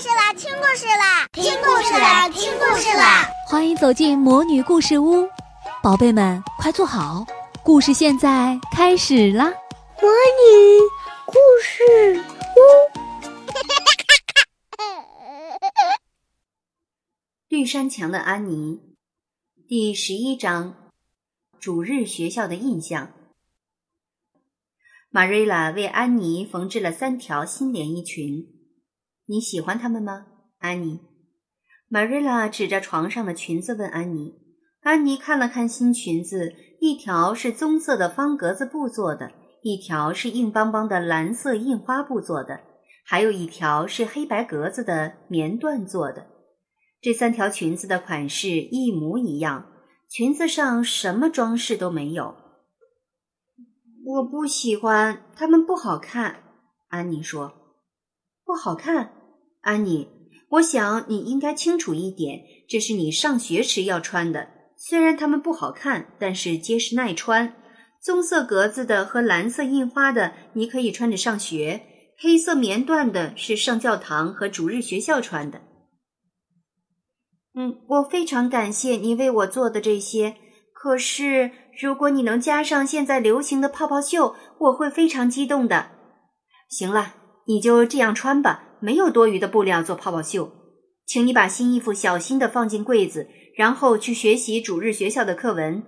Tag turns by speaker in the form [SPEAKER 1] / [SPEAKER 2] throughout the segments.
[SPEAKER 1] 事啦！听故事啦！听故事啦！听故事啦！
[SPEAKER 2] 欢迎走进魔女故事屋，宝贝们快坐好，故事现在开始啦！
[SPEAKER 3] 魔女故事屋，
[SPEAKER 4] 绿山墙的安妮，第十一章，主日学校的印象。玛瑞拉为安妮缝制了三条新连衣裙。你喜欢他们吗，安妮？玛瑞拉指着床上的裙子问安妮。安妮看了看新裙子，一条是棕色的方格子布做的，一条是硬邦邦的蓝色印花布做的，还有一条是黑白格子的棉缎做的。这三条裙子的款式一模一样，裙子上什么装饰都没有。我不喜欢，它们不好看。安妮说：“不好看。”安妮，我想你应该清楚一点，这是你上学时要穿的。虽然它们不好看，但是结实耐穿。棕色格子的和蓝色印花的，你可以穿着上学；黑色棉缎的是上教堂和主日学校穿的。嗯，我非常感谢你为我做的这些。可是，如果你能加上现在流行的泡泡袖，我会非常激动的。行了，你就这样穿吧。没有多余的布料做泡泡袖，请你把新衣服小心的放进柜子，然后去学习主日学校的课文。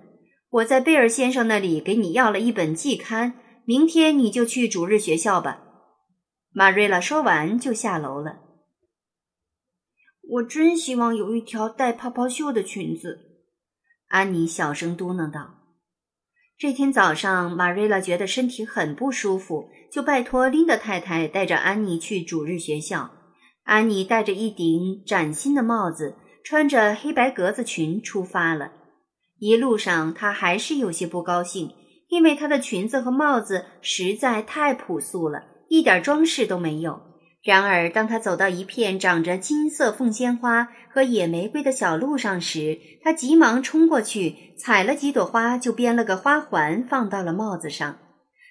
[SPEAKER 4] 我在贝尔先生那里给你要了一本季刊，明天你就去主日学校吧。玛瑞拉说完就下楼了。我真希望有一条带泡泡袖的裙子，安妮小声嘟囔道。这天早上，玛瑞拉觉得身体很不舒服，就拜托琳达太太带着安妮去主日学校。安妮戴着一顶崭新的帽子，穿着黑白格子裙出发了。一路上，她还是有些不高兴，因为她的裙子和帽子实在太朴素了，一点装饰都没有。然而，当他走到一片长着金色凤仙花和野玫瑰的小路上时，他急忙冲过去，采了几朵花，就编了个花环放到了帽子上。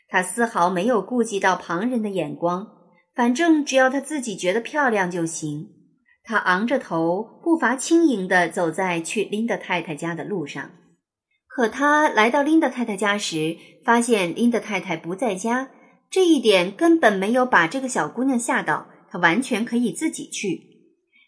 [SPEAKER 4] 他丝毫没有顾及到旁人的眼光，反正只要他自己觉得漂亮就行。他昂着头，步伐轻盈地走在去琳达太太家的路上。可他来到琳达太太家时，发现琳达太太不在家。这一点根本没有把这个小姑娘吓到，她完全可以自己去。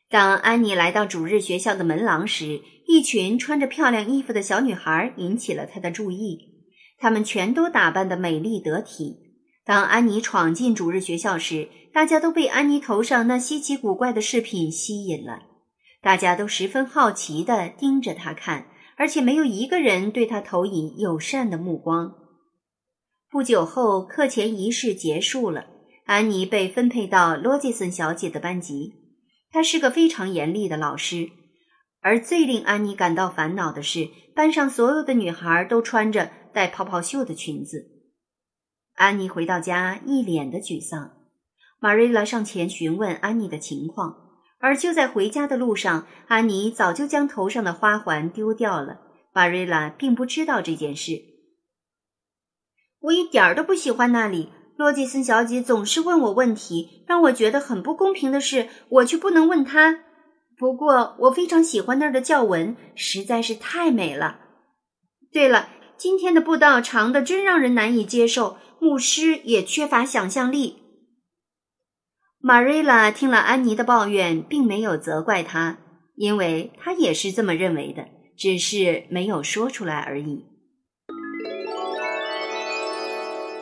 [SPEAKER 4] 当安妮来到主日学校的门廊时，一群穿着漂亮衣服的小女孩引起了她的注意。她们全都打扮得美丽得体。当安妮闯进主日学校时，大家都被安妮头上那稀奇古怪的饰品吸引了。大家都十分好奇地盯着她看，而且没有一个人对她投以友善的目光。不久后，课前仪式结束了。安妮被分配到罗杰森小姐的班级。她是个非常严厉的老师。而最令安妮感到烦恼的是，班上所有的女孩都穿着带泡泡袖的裙子。安妮回到家，一脸的沮丧。玛瑞拉上前询问安妮的情况，而就在回家的路上，安妮早就将头上的花环丢掉了。玛瑞拉并不知道这件事。我一点儿都不喜欢那里。洛基森小姐总是问我问题，让我觉得很不公平的是，我却不能问她。不过，我非常喜欢那儿的教文，实在是太美了。对了，今天的步道长的真让人难以接受，牧师也缺乏想象力。玛瑞拉听了安妮的抱怨，并没有责怪她，因为她也是这么认为的，只是没有说出来而已。